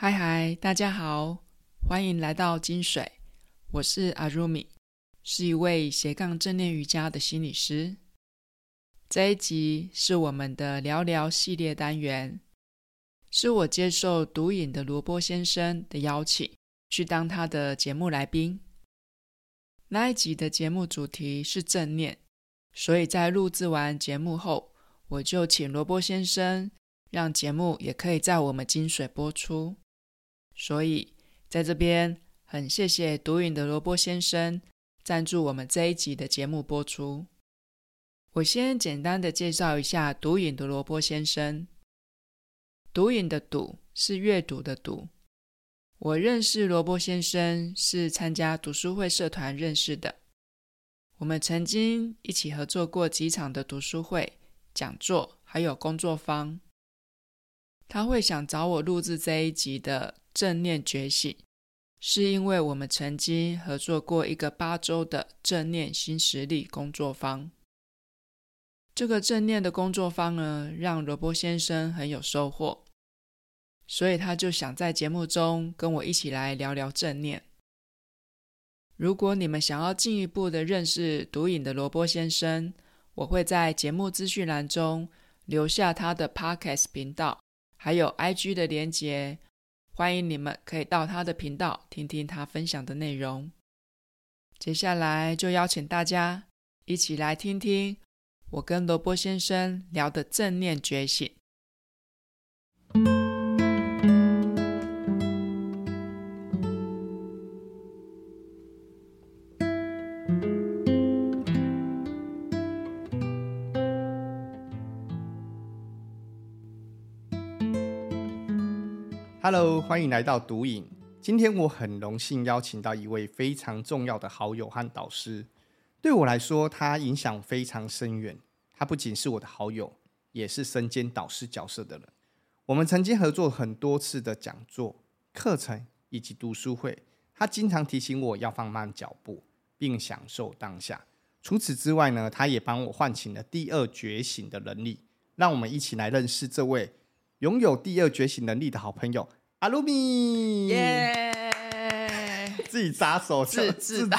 嗨嗨，大家好，欢迎来到金水。我是阿如米，是一位斜杠正念瑜伽的心理师。这一集是我们的聊聊系列单元，是我接受毒瘾的萝卜先生的邀请，去当他的节目来宾。那一集的节目主题是正念，所以在录制完节目后，我就请萝卜先生让节目也可以在我们金水播出。所以，在这边很谢谢毒瘾的萝卜先生赞助我们这一集的节目播出。我先简单的介绍一下毒瘾的萝卜先生。毒瘾的“毒”是阅读的“读”。我认识萝卜先生是参加读书会社团认识的。我们曾经一起合作过几场的读书会、讲座，还有工作坊。他会想找我录制这一集的。正念觉醒，是因为我们曾经合作过一个八周的正念新实力工作坊。这个正念的工作坊呢，让罗伯先生很有收获，所以他就想在节目中跟我一起来聊聊正念。如果你们想要进一步的认识毒瘾的罗伯先生，我会在节目资讯栏中留下他的 Podcast 频道，还有 IG 的连结。欢迎你们可以到他的频道听听他分享的内容。接下来就邀请大家一起来听听我跟萝卜先生聊的正念觉醒。Hello，欢迎来到毒瘾。今天我很荣幸邀请到一位非常重要的好友和导师。对我来说，他影响非常深远。他不仅是我的好友，也是身兼导师角色的人。我们曾经合作很多次的讲座、课程以及读书会。他经常提醒我要放慢脚步，并享受当下。除此之外呢，他也帮我唤醒了第二觉醒的能力。让我们一起来认识这位拥有第二觉醒能力的好朋友。阿鲁米，耶！自己扎手自自带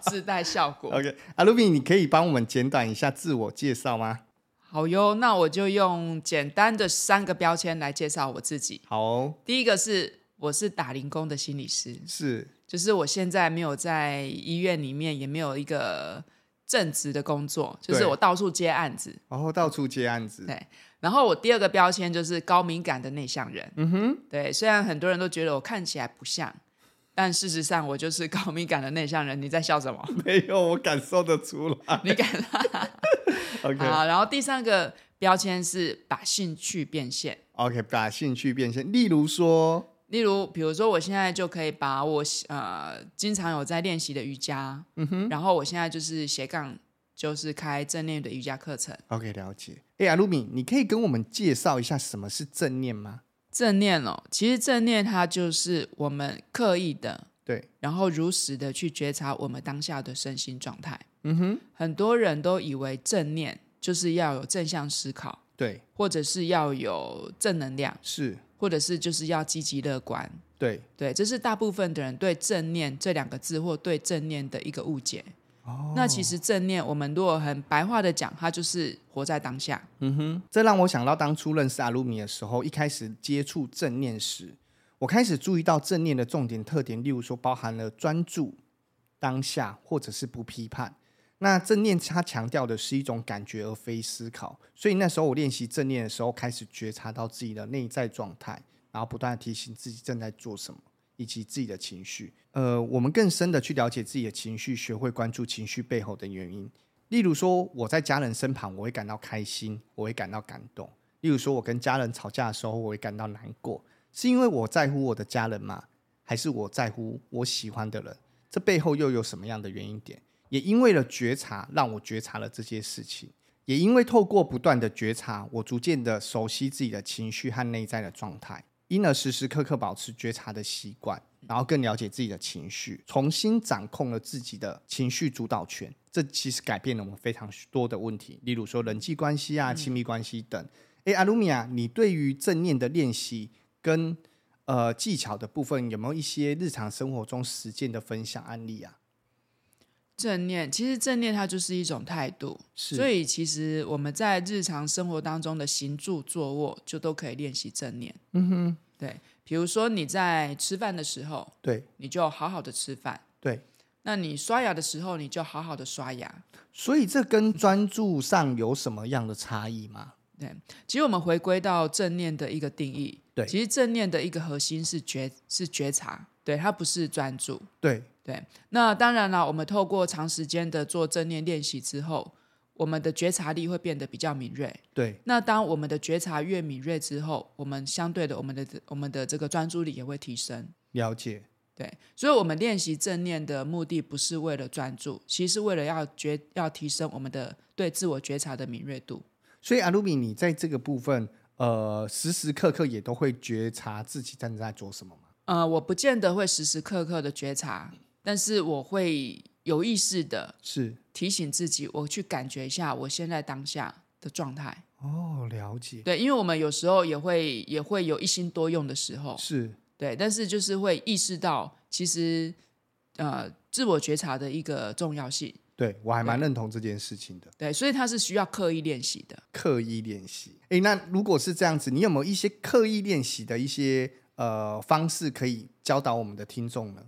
自，自带效果。OK，阿鲁米，你可以帮我们简短一下自我介绍吗？好哟，那我就用简单的三个标签来介绍我自己。好哦，第一个是我是打零工的心理师，是，就是我现在没有在医院里面，也没有一个正职的工作，就是我到处接案子，然后到处接案子，对。然后我第二个标签就是高敏感的内向人。嗯哼，对，虽然很多人都觉得我看起来不像，但事实上我就是 高敏感的内向人。你在笑什么？没有，我感受得出来。你敢？OK。好，然后第三个标签是把兴趣变现。OK，把兴趣变现。例如说，例如，比如说，我现在就可以把我呃经常有在练习的瑜伽，嗯哼，然后我现在就是斜杠。就是开正念的瑜伽课程。OK，了解。哎，阿露米，你可以跟我们介绍一下什么是正念吗？正念哦，其实正念它就是我们刻意的，对，然后如实的去觉察我们当下的身心状态。嗯哼，很多人都以为正念就是要有正向思考，对，或者是要有正能量，是，或者是就是要积极乐观，对，对，这是大部分的人对正念这两个字或对正念的一个误解。哦，那其实正念，我们如果很白话的讲，它就是活在当下。嗯哼，这让我想到当初认识阿鲁米的时候，一开始接触正念时，我开始注意到正念的重点特点，例如说包含了专注、当下，或者是不批判。那正念它强调的是一种感觉而非思考，所以那时候我练习正念的时候，开始觉察到自己的内在状态，然后不断提醒自己正在做什么。以及自己的情绪，呃，我们更深的去了解自己的情绪，学会关注情绪背后的原因。例如说，我在家人身旁，我会感到开心，我会感到感动；例如说，我跟家人吵架的时候，我会感到难过，是因为我在乎我的家人吗？还是我在乎我喜欢的人？这背后又有什么样的原因点？也因为了觉察，让我觉察了这些事情；也因为透过不断的觉察，我逐渐的熟悉自己的情绪和内在的状态。因而时时刻刻保持觉察的习惯，然后更了解自己的情绪，重新掌控了自己的情绪主导权。这其实改变了我们非常多的问题，例如说人际关系啊、亲密关系等。诶，阿鲁米亚，你对于正念的练习跟呃技巧的部分，有没有一些日常生活中实践的分享案例啊？正念其实正念它就是一种态度，所以其实我们在日常生活当中的行住坐卧就都可以练习正念。嗯哼，对，比如说你在吃饭的时候，对，你就好好的吃饭。对，那你刷牙的时候，你就好好的刷牙。所以这跟专注上有什么样的差异吗？对，其实我们回归到正念的一个定义，对，其实正念的一个核心是觉，是觉察，对，它不是专注。对。对，那当然了，我们透过长时间的做正念练习之后，我们的觉察力会变得比较敏锐。对，那当我们的觉察越敏锐之后，我们相对的，我们的我们的这个专注力也会提升。了解。对，所以，我们练习正念的目的不是为了专注，其实是为了要觉要提升我们的对自我觉察的敏锐度。所以，阿鲁米，你在这个部分，呃，时时刻刻也都会觉察自己正在做什么吗？呃，我不见得会时时刻刻的觉察。但是我会有意识的，是提醒自己，我去感觉一下我现在当下的状态。哦，了解。对，因为我们有时候也会也会有一心多用的时候，是对，但是就是会意识到，其实呃，自我觉察的一个重要性。对，我还蛮认同这件事情的。对，所以它是需要刻意练习的。刻意练习。哎，那如果是这样子，你有没有一些刻意练习的一些呃方式可以教导我们的听众呢？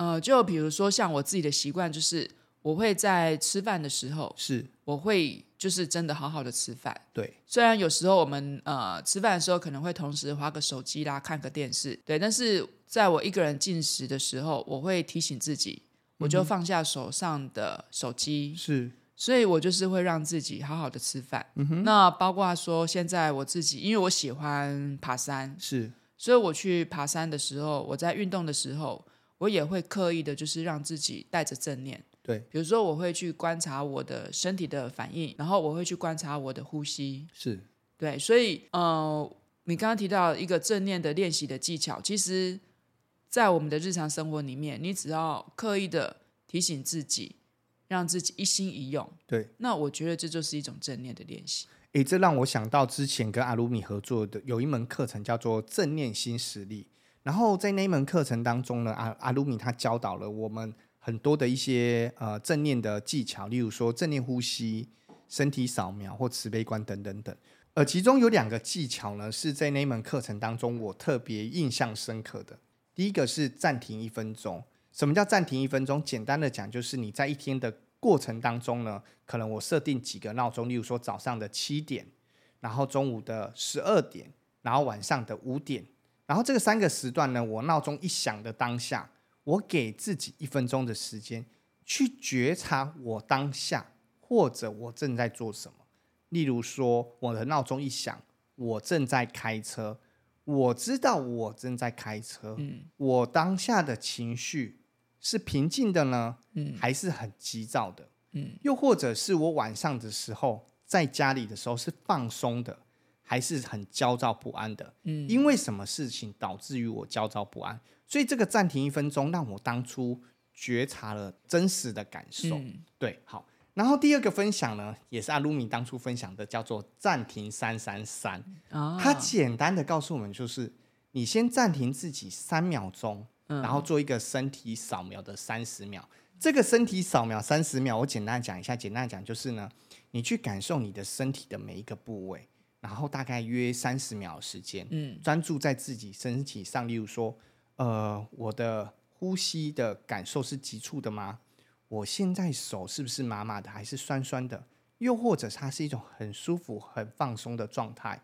呃，就比如说像我自己的习惯，就是我会在吃饭的时候，是我会就是真的好好的吃饭。对，虽然有时候我们呃吃饭的时候可能会同时划个手机啦，看个电视，对，但是在我一个人进食的时候，我会提醒自己，我就放下手上的手机，是、嗯，所以我就是会让自己好好的吃饭。那包括说现在我自己，因为我喜欢爬山，是，所以我去爬山的时候，我在运动的时候。我也会刻意的，就是让自己带着正念。对，比如说我会去观察我的身体的反应，然后我会去观察我的呼吸。是，对，所以呃，你刚刚提到一个正念的练习的技巧，其实，在我们的日常生活里面，你只要刻意的提醒自己，让自己一心一用。对，那我觉得这就是一种正念的练习。诶，这让我想到之前跟阿鲁米合作的有一门课程叫做正念新实力。然后在那一门课程当中呢，阿阿鲁米他教导了我们很多的一些呃正念的技巧，例如说正念呼吸、身体扫描或慈悲观等等等。呃，其中有两个技巧呢，是在那门课程当中我特别印象深刻的。第一个是暂停一分钟。什么叫暂停一分钟？简单的讲，就是你在一天的过程当中呢，可能我设定几个闹钟，例如说早上的七点，然后中午的十二点，然后晚上的五点。然后这个三个时段呢，我闹钟一响的当下，我给自己一分钟的时间去觉察我当下或者我正在做什么。例如说，我的闹钟一响，我正在开车，我知道我正在开车，嗯，我当下的情绪是平静的呢，嗯，还是很急躁的，嗯，又或者是我晚上的时候在家里的时候是放松的。还是很焦躁不安的，嗯，因为什么事情导致于我焦躁不安？所以这个暂停一分钟，让我当初觉察了真实的感受。嗯、对，好。然后第二个分享呢，也是阿鲁米当初分享的，叫做暂停三三三。哦，他简单的告诉我们，就是你先暂停自己三秒钟，嗯、然后做一个身体扫描的三十秒。这个身体扫描三十秒，我简单讲一下，简单讲就是呢，你去感受你的身体的每一个部位。然后大概约三十秒的时间，嗯，专注在自己身体上，例如说，呃，我的呼吸的感受是急促的吗？我现在手是不是麻麻的，还是酸酸的？又或者它是一种很舒服、很放松的状态？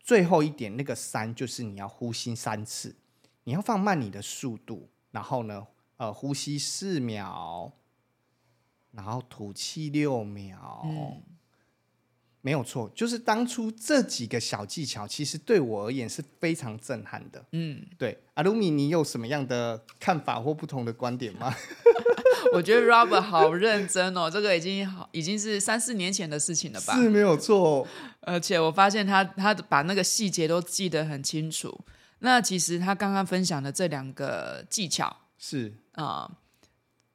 最后一点，那个三就是你要呼吸三次，你要放慢你的速度，然后呢，呃，呼吸四秒，然后吐气六秒。嗯没有错，就是当初这几个小技巧，其实对我而言是非常震撼的。嗯，对，阿鲁米，你有什么样的看法或不同的观点吗？我觉得 Robert 好认真哦，这个已经好已经是三四年前的事情了吧？是没有错，而且我发现他他把那个细节都记得很清楚。那其实他刚刚分享的这两个技巧是啊。呃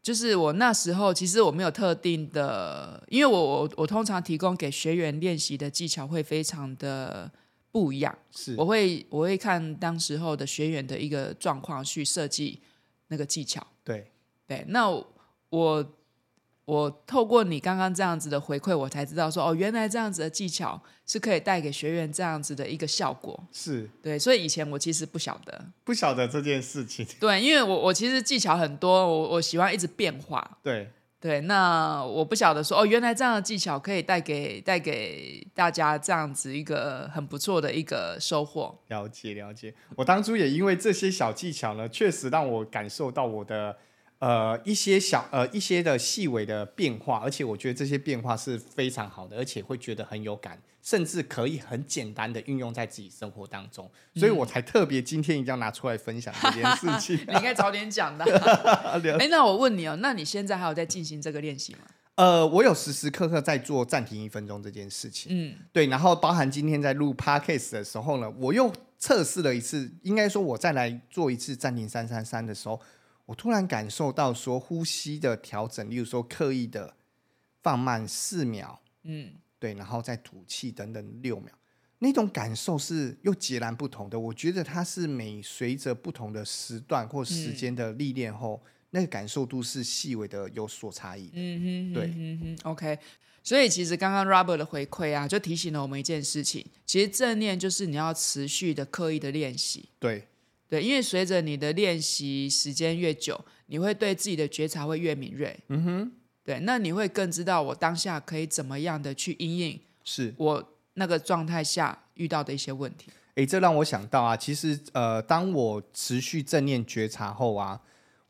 就是我那时候，其实我没有特定的，因为我我我通常提供给学员练习的技巧会非常的不一样。是，我会我会看当时候的学员的一个状况去设计那个技巧。对对，那我。我透过你刚刚这样子的回馈，我才知道说哦，原来这样子的技巧是可以带给学员这样子的一个效果。是对，所以以前我其实不晓得，不晓得这件事情。对，因为我我其实技巧很多，我我喜欢一直变化。对对，那我不晓得说哦，原来这样的技巧可以带给带给大家这样子一个很不错的一个收获。了解了解，我当初也因为这些小技巧呢，确实让我感受到我的。呃，一些小呃一些的细微的变化，而且我觉得这些变化是非常好的，而且会觉得很有感，甚至可以很简单的运用在自己生活当中，所以我才特别今天一定要拿出来分享这件事情。你应该早点讲的。哎、欸，那我问你哦，那你现在还有在进行这个练习吗？呃，我有时时刻刻在做暂停一分钟这件事情。嗯，对，然后包含今天在录 Podcast 的时候呢，我又测试了一次，应该说我再来做一次暂停三三三的时候。我突然感受到说呼吸的调整，例如说刻意的放慢四秒，嗯，对，然后再吐气等等六秒，那种感受是又截然不同的。我觉得它是每随着不同的时段或时间的历练后，嗯、那个感受度是细微的有所差异。嗯哼，对，嗯哼，OK。所以其实刚刚 Robert 的回馈啊，就提醒了我们一件事情，其实正念就是你要持续的刻意的练习。对。对，因为随着你的练习时间越久，你会对自己的觉察会越敏锐。嗯哼，对，那你会更知道我当下可以怎么样的去应应，是我那个状态下遇到的一些问题。诶，这让我想到啊，其实呃，当我持续正念觉察后啊。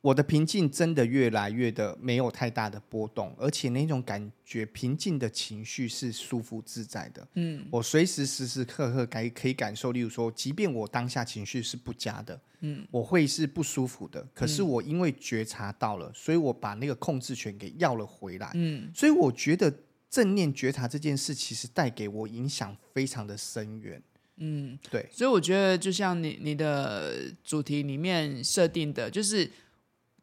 我的平静真的越来越的没有太大的波动，而且那种感觉平静的情绪是舒服自在的。嗯，我随时时时刻刻感可以感受，例如说，即便我当下情绪是不佳的，嗯，我会是不舒服的。可是我因为觉察到了，所以我把那个控制权给要了回来。嗯，所以我觉得正念觉察这件事其实带给我影响非常的深远。嗯，对。所以我觉得就像你你的主题里面设定的，就是。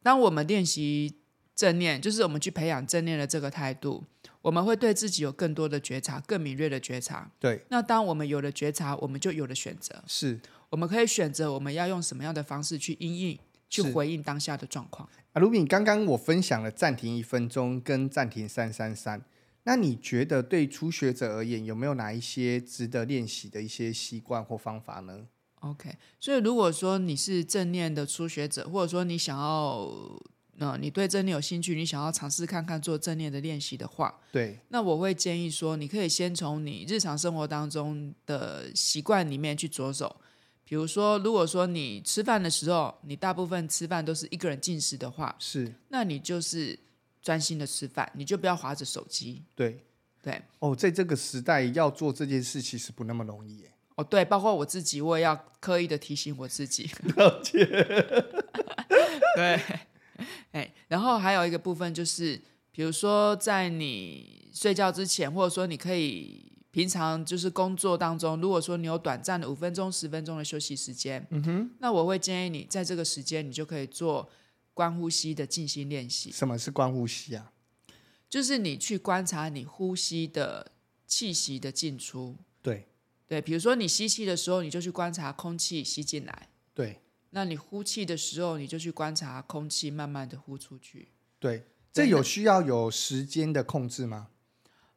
当我们练习正念，就是我们去培养正念的这个态度，我们会对自己有更多的觉察，更敏锐的觉察。对。那当我们有了觉察，我们就有了选择。是。我们可以选择我们要用什么样的方式去因应，去回应当下的状况。啊，卢比，刚刚我分享了暂停一分钟跟暂停三三三，那你觉得对初学者而言，有没有哪一些值得练习的一些习惯或方法呢？OK，所以如果说你是正念的初学者，或者说你想要，呃，你对正念有兴趣，你想要尝试看看做正念的练习的话，对，那我会建议说，你可以先从你日常生活当中的习惯里面去着手。比如说，如果说你吃饭的时候，你大部分吃饭都是一个人进食的话，是，那你就是专心的吃饭，你就不要划着手机。对，对。哦，在这个时代要做这件事，其实不那么容易耶。哦，对，包括我自己，我也要刻意的提醒我自己。了解。对，哎，然后还有一个部分就是，比如说在你睡觉之前，或者说你可以平常就是工作当中，如果说你有短暂的五分钟、十分钟的休息时间，嗯哼，那我会建议你在这个时间，你就可以做观呼吸的静心练习。什么是观呼吸啊？就是你去观察你呼吸的气息的进出。对。比如说你吸气的时候，你就去观察空气吸进来。对，那你呼气的时候，你就去观察空气慢慢的呼出去。对，这有需要有时间的控制吗？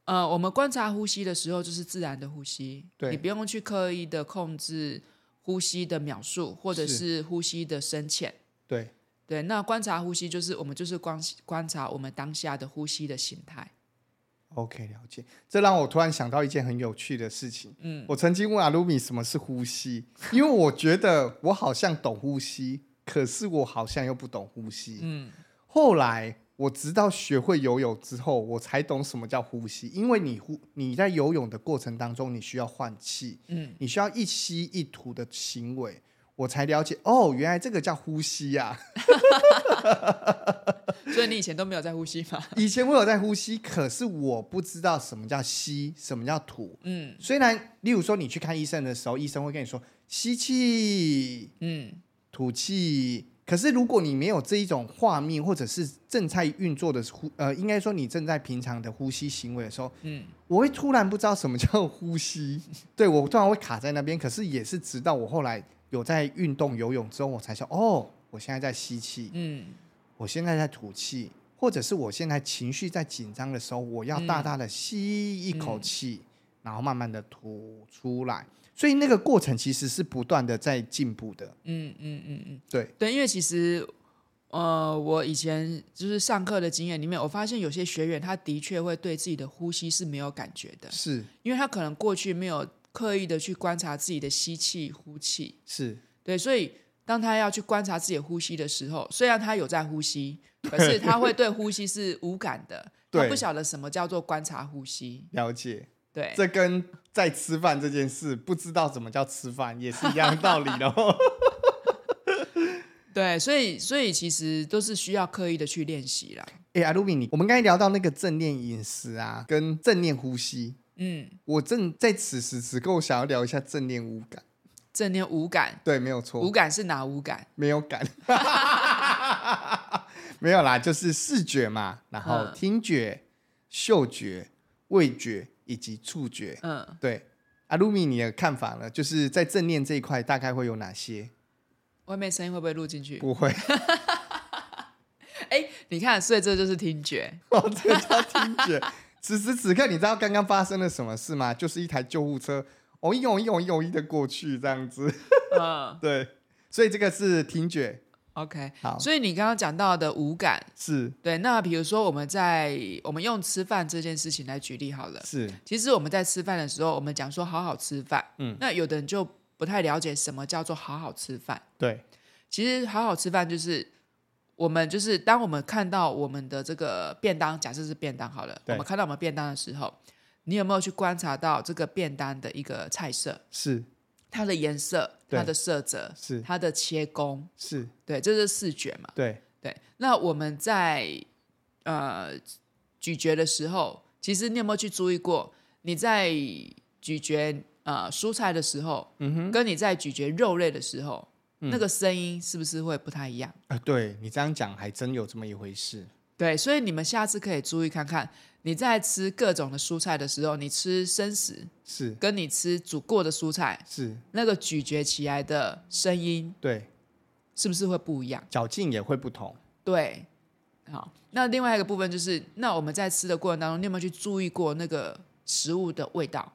呃，我们观察呼吸的时候，就是自然的呼吸。对，你不用去刻意的控制呼吸的秒数，或者是呼吸的深浅。对，对，那观察呼吸就是我们就是观观察我们当下的呼吸的形态。OK，了解。这让我突然想到一件很有趣的事情。嗯，我曾经问阿鲁米什么是呼吸，因为我觉得我好像懂呼吸，可是我好像又不懂呼吸。嗯，后来我直到学会游泳之后，我才懂什么叫呼吸。因为你呼你在游泳的过程当中，你需要换气，嗯，你需要一吸一吐的行为。我才了解哦，原来这个叫呼吸呀、啊！所以你以前都没有在呼吸吗？以前我有在呼吸，可是我不知道什么叫吸，什么叫吐。嗯，虽然例如说你去看医生的时候，医生会跟你说吸气，嗯，吐气。可是如果你没有这一种画面，或者是正在运作的呼，呃，应该说你正在平常的呼吸行为的时候，嗯，我会突然不知道什么叫呼吸，对，我突然会卡在那边。可是也是直到我后来有在运动游泳之后，我才说，哦，我现在在吸气，嗯，我现在在吐气，或者是我现在情绪在紧张的时候，我要大大的吸一口气，嗯，然后慢慢的吐出来。所以那个过程其实是不断的在进步的。嗯嗯嗯嗯，对。对，因为其实呃，我以前就是上课的经验里面，我发现有些学员他的确会对自己的呼吸是没有感觉的，是。因为他可能过去没有刻意的去观察自己的吸气呼气，是对，所以当他要去观察自己的呼吸的时候，虽然他有在呼吸，可是他会对呼吸是无感的，他不晓得什么叫做观察呼吸，了解。对，这跟在吃饭这件事不知道怎么叫吃饭也是一样的道理的。对，所以所以其实都是需要刻意的去练习啦。哎，阿鲁米，你我们刚才聊到那个正念饮食啊，跟正念呼吸。嗯，我正在此时此刻，我想要聊一下正念五感。正念五感，对，没有错。五感是哪五感？没有感，没有啦，就是视觉嘛，然后听觉、嗯、嗅觉、味觉。以及触觉，嗯，对，阿露米，你的看法呢？就是在正念这一块，大概会有哪些？外面声音会不会录进去？不会。哎，你看，所以这就是听觉。哦，这叫听觉。此时此刻，你知道刚刚发生了什么事吗？就是一台救护车，哦一哦一哦一哦一的过去，这样子。嗯，对，所以这个是听觉。OK，好，所以你刚刚讲到的五感是对。那比如说，我们在我们用吃饭这件事情来举例好了。是，其实我们在吃饭的时候，我们讲说好好吃饭。嗯，那有的人就不太了解什么叫做好好吃饭。对，其实好好吃饭就是我们就是当我们看到我们的这个便当，假设是便当好了，我们看到我们便当的时候，你有没有去观察到这个便当的一个菜色？是。它的颜色、它的色泽、是它的切工，是对，这是视觉嘛？对对。那我们在呃咀嚼的时候，其实你有没有去注意过？你在咀嚼呃蔬菜的时候，嗯哼，跟你在咀嚼肉类的时候，嗯、那个声音是不是会不太一样？啊、呃，对你这样讲，还真有这么一回事。对，所以你们下次可以注意看看，你在吃各种的蔬菜的时候，你吃生食是，跟你吃煮过的蔬菜是，那个咀嚼起来的声音，对，是不是会不一样？嚼劲也会不同。对，好，那另外一个部分就是，那我们在吃的过程当中，你有没有去注意过那个食物的味道？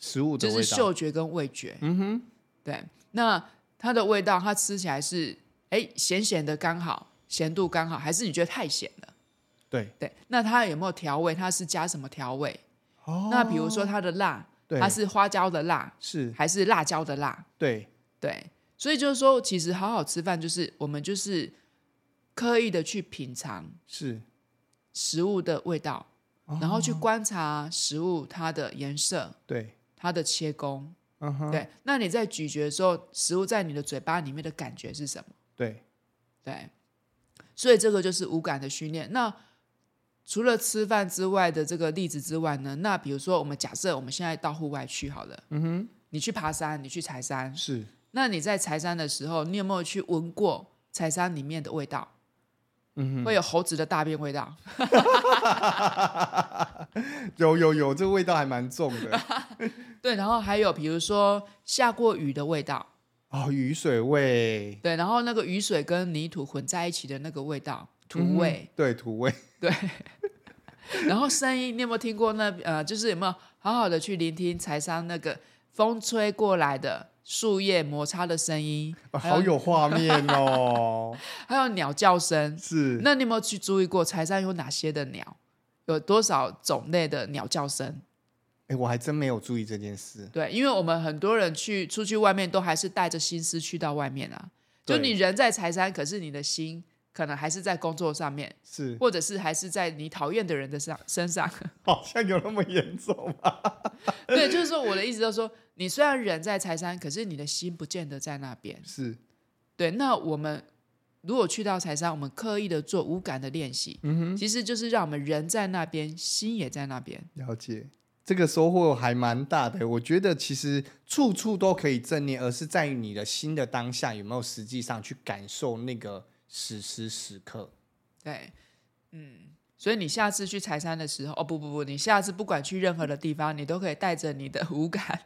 食物的味道就是嗅觉跟味觉。嗯哼，对，那它的味道，它吃起来是哎咸咸的刚好，咸度刚好，还是你觉得太咸了？对对，那它有没有调味？它是加什么调味？哦，那比如说它的辣，它是花椒的辣，是还是辣椒的辣？对对，所以就是说，其实好好吃饭就是我们就是刻意的去品尝是食物的味道，哦，然后去观察食物它的颜色，对它的切工，嗯哼，对。那你在咀嚼的时候，食物在你的嘴巴里面的感觉是什么？对对，所以这个就是五感的训练。那除了吃饭之外的这个例子之外呢，那比如说我们假设我们现在到户外去好了，嗯哼，你去爬山，你去柴山，是，那你在柴山的时候，你有没有去闻过柴山里面的味道？嗯，会有猴子的大便味道，有有有，这个味道还蛮重的。对，然后还有比如说下过雨的味道，哦，雨水味，对，然后那个雨水跟泥土混在一起的那个味道。土味，嗯，对土味，对。然后声音，你有没有听过那？呃，就是有没有好好的去聆听柴山那个风吹过来的树叶摩擦的声音？哦，好有画面哦！还有鸟叫声，是。那你有没有去注意过柴山有哪些的鸟？有多少种类的鸟叫声？哎，我还真没有注意这件事。对，因为我们很多人去出去外面，都还是带着心思去到外面啊。就你人在柴山，可是你的心。可能还是在工作上面，是，或者是还是在你讨厌的人的上身上，好像有那么严重吗？对，就是说我的意思就是说，你虽然人在财山，可是你的心不见得在那边。是，对。那我们如果去到财山，我们刻意的做无感的练习，嗯哼，其实就是让我们人在那边，心也在那边。了解。这个收获还蛮大的。我觉得其实处处都可以正念，而是在于你的心的当下有没有实际上去感受那个此时此刻。对，嗯，所以你下次去财山的时候，哦不不不，你下次不管去任何的地方，你都可以带着你的 五感，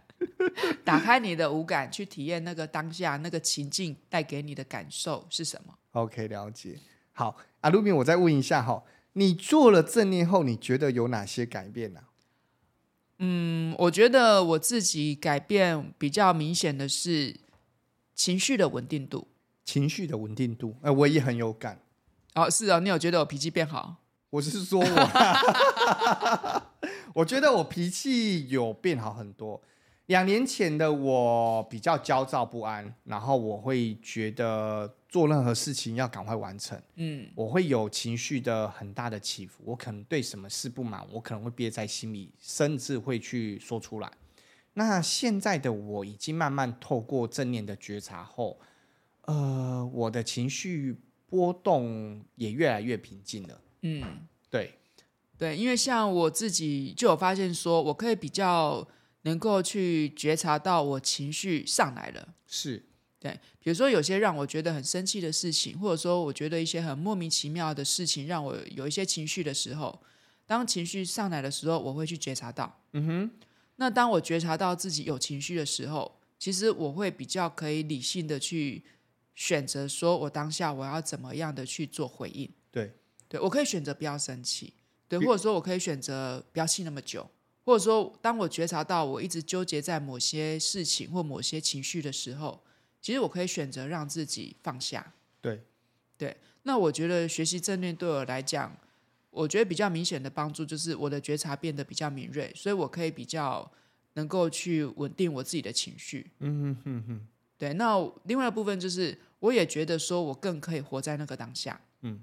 打开你的五感去体验那个当下那个情境带给你的感受是什么？OK，了解。好，阿露米，我再问一下哈，你做了正念后，你觉得有哪些改变呢？嗯，我觉得我自己改变比较明显的是情绪的稳定度。情绪的稳定度，哎，我也很有感。哦，是哦，你有觉得我脾气变好？我是说我，我觉得我脾气有变好很多。两年前的我比较焦躁不安，然后我会觉得做任何事情要赶快完成。嗯，我会有情绪的很大的起伏，我可能对什么事不满，我可能会憋在心里，甚至会去说出来。那现在的我已经慢慢透过正念的觉察后，呃，我的情绪波动也越来越平静了。嗯，对，对，因为像我自己就有发现说，我可以比较。能够去觉察到我情绪上来了，是对。比如说有些让我觉得很生气的事情，或者说我觉得一些很莫名其妙的事情，让我有一些情绪的时候，当情绪上来的时候，我会去觉察到。嗯哼。那当我觉察到自己有情绪的时候，其实我会比较可以理性的去选择，说我当下我要怎么样的去做回应。对，对我可以选择不要生气，对，或者说我可以选择不要气那么久。或者说，当我觉察到我一直纠结在某些事情或某些情绪的时候，其实我可以选择让自己放下。对，对。那我觉得学习正念对我来讲，我觉得比较明显的帮助就是我的觉察变得比较敏锐，所以我可以比较能够去稳定我自己的情绪。嗯哼哼哼。对。那另外一部分就是，我也觉得说我更可以活在那个当下。嗯。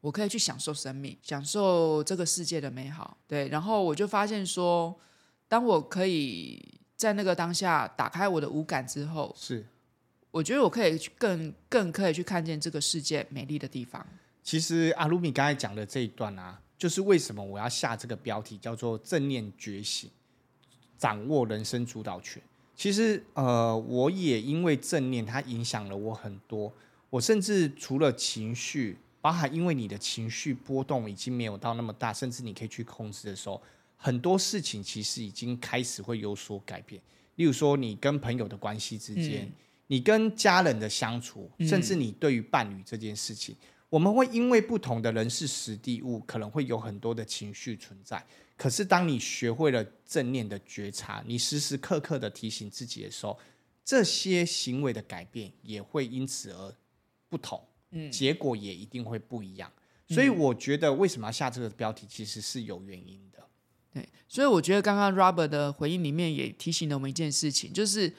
我可以去享受生命，享受这个世界的美好，对。然后我就发现说，当我可以在那个当下打开我的五感之后，是，我觉得我可以去更更可以去看见这个世界美丽的地方。其实阿鲁米刚才讲的这一段啊，就是为什么我要下这个标题叫做“正念觉醒，掌握人生主导权”。其实呃，我也因为正念，它影响了我很多。我甚至除了情绪。包含因为你的情绪波动已经没有到那么大，甚至你可以去控制的时候，很多事情其实已经开始会有所改变。例如说，你跟朋友的关系之间，嗯、你跟家人的相处，甚至你对于伴侣这件事情，嗯、我们会因为不同的人事、时地、物，可能会有很多的情绪存在。可是，当你学会了正念的觉察，你时时刻刻的提醒自己的时候，这些行为的改变也会因此而不同。嗯，结果也一定会不一样，所以我觉得为什么要下这个标题，其实是有原因的。对，所以我觉得刚刚 Robert 的回应里面也提醒了我们一件事情，就是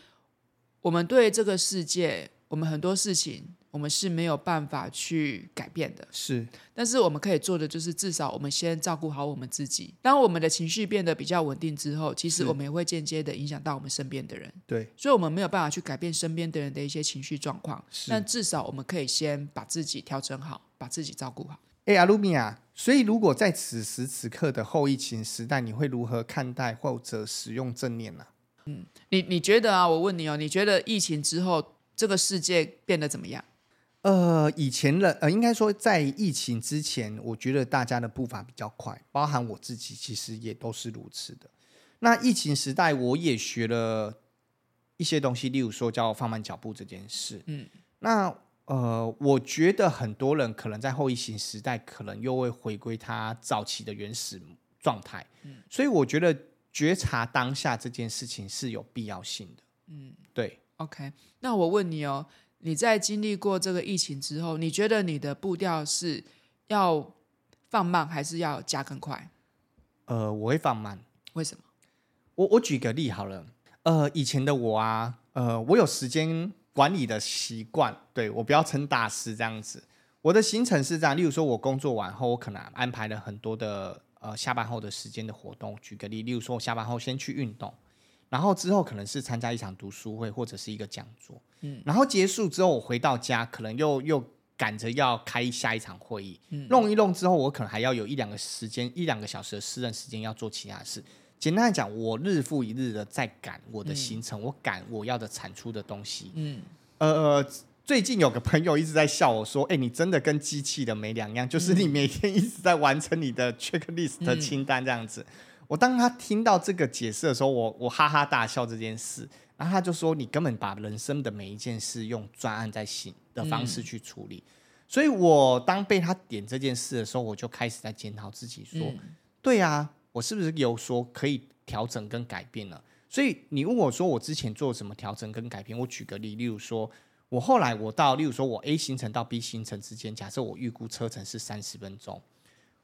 我们对这个世界，我们很多事情。我们是没有办法去改变的，是。但是我们可以做的就是，至少我们先照顾好我们自己。当我们的情绪变得比较稳定之后，其实我们也会间接的影响到我们身边的人。对。所以，我们没有办法去改变身边的人的一些情绪状况。是。但至少我们可以先把自己调整好，把自己照顾好。哎，阿鲁米亚，所以如果在此时此刻的后疫情时代，你会如何看待或者使用正念呢？嗯，你你觉得啊？我问你哦，你觉得疫情之后这个世界变得怎么样？呃，以前的呃，应该说在疫情之前，我觉得大家的步伐比较快，包含我自己，其实也都是如此的。那疫情时代，我也学了一些东西，例如说叫放慢脚步这件事。嗯，那呃，我觉得很多人可能在后疫情时代，可能又会回归他早期的原始状态。嗯，所以我觉得觉察当下这件事情是有必要性的。嗯，对。OK，那我问你哦。你在经历过这个疫情之后，你觉得你的步调是要放慢，还是要加更快？呃，我会放慢。为什么？我我举个例好了。呃，以前的我啊，呃，我有时间管理的习惯，对，我不要称大师这样子。我的行程是这样，例如说，我工作完后，我可能安排了很多的呃下班后的时间的活动。举个例，例如说，我下班后先去运动。然后之后可能是参加一场读书会或者是一个讲座，嗯，然后结束之后我回到家，可能又又赶着要开下一场会议，嗯，弄一弄之后，我可能还要有一两个时间，一两个小时的私人时间要做其他事。简单来讲，我日复一日的在赶我的行程，嗯、我赶我要的产出的东西。嗯，呃，最近有个朋友一直在笑我说：“哎、欸，你真的跟机器的没两样，就是你每天一直在完成你的 checklist 的清单这样子。嗯”我当他听到这个解释的时候，我我哈哈大笑这件事。然后他就说：“你根本把人生的每一件事用专案在行的方式去处理。嗯”所以，我当被他点这件事的时候，我就开始在检讨自己说：“嗯、对啊。”我是不是有说可以调整跟改变了？所以你问我说我之前做什么调整跟改变？我举个例，例如说我后来我到，例如说我 A 行程到 B 行程之间，假设我预估车程是三十分钟，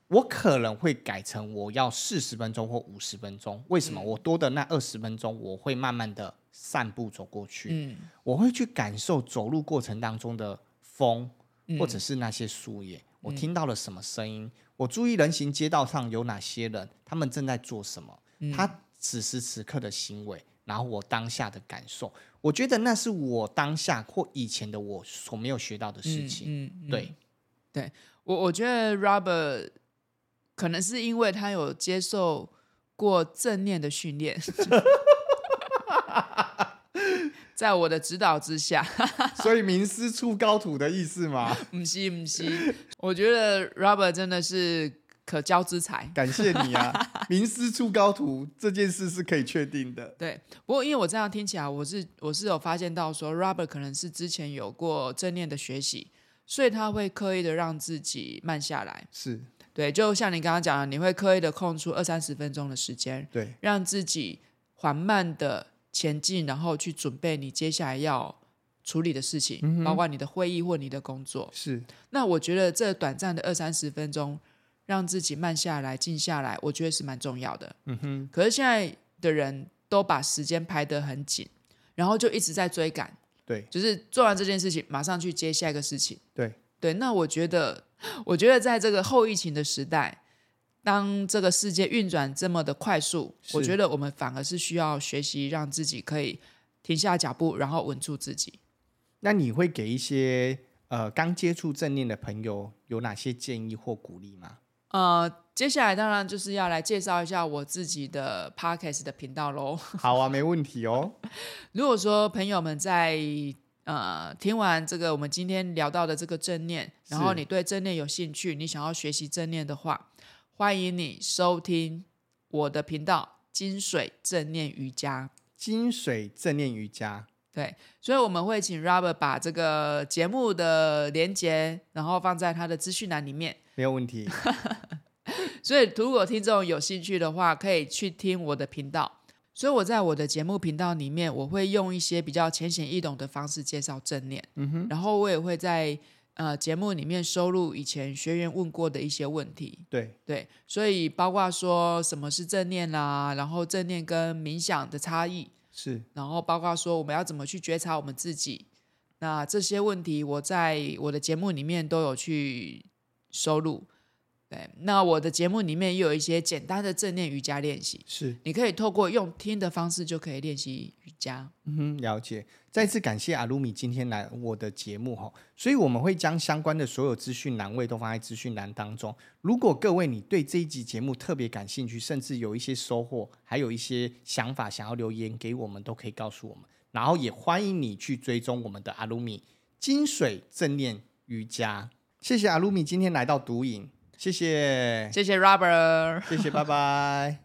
我可能会改成我要四十分钟或五十分钟。为什么？我多的那二十分钟，我会慢慢的散步走过去，嗯，我会去感受走路过程当中的风，或者是那些树叶。我听到了什么声音？我注意人行街道上有哪些人，他们正在做什么？嗯、他此时此刻的行为，然后我当下的感受，我觉得那是我当下或以前的我所没有学到的事情。嗯，嗯，对，对我我觉得 Robert 可能是因为他有接受过正念的训练。在我的指导之下，所以名师出高徒的意思吗？不是不是，我觉得 Robert 真的是可教之才。感谢你啊，名师出高徒这件事是可以确定的。对，不过因为我这样听起来，我是我是有发现到说，Robert 可能是之前有过正念的学习，所以他会刻意的让自己慢下来。是对，就像你刚刚讲的，你会刻意的空出二三十分钟的时间，对，让自己缓慢的。前进，然后去准备你接下来要处理的事情，嗯、包括你的会议或你的工作。是，那我觉得这短暂的二三十分钟，让自己慢下来、静下来，我觉得是蛮重要的。嗯哼。可是现在的人都把时间排得很紧，然后就一直在追赶。对，就是做完这件事情，马上去接下一个事情。对对，那我觉得，我觉得在这个后疫情的时代。当这个世界运转这么的快速，我觉得我们反而是需要学习，让自己可以停下脚步，然后稳住自己。那你会给一些呃刚接触正念的朋友有哪些建议或鼓励吗？呃，接下来当然就是要来介绍一下我自己的 Podcast 的频道喽。好啊，没问题哦。如果说朋友们在呃听完这个我们今天聊到的这个正念，然后你对正念有兴趣，你想要学习正念的话。欢迎你收听我的频道“金水正念瑜伽”。金水正念瑜伽，对，所以我们会请 Robert 把这个节目的连接，然后放在他的资讯栏里面。没有问题。所以，如果听众有兴趣的话，可以去听我的频道。所以，我在我的节目频道里面，我会用一些比较浅显易懂的方式介绍正念。嗯哼，然后我也会在。呃，节目里面收录以前学员问过的一些问题，对对，所以包括说什么是正念啦，然后正念跟冥想的差异是，然后包括说我们要怎么去觉察我们自己，那这些问题我在我的节目里面都有去收录。对，那我的节目里面也有一些简单的正念瑜伽练习，是你可以透过用听的方式就可以练习瑜伽。嗯哼，了解。再次感谢阿鲁米今天来我的节目哈，所以我们会将相关的所有资讯栏位都放在资讯栏当中。如果各位你对这一集节目特别感兴趣，甚至有一些收获，还有一些想法想要留言给我们，都可以告诉我们。然后也欢迎你去追踪我们的阿鲁米金水正念瑜伽。谢谢阿鲁米今天来到读瘾。谢谢，谢谢 Robert，谢谢，拜拜。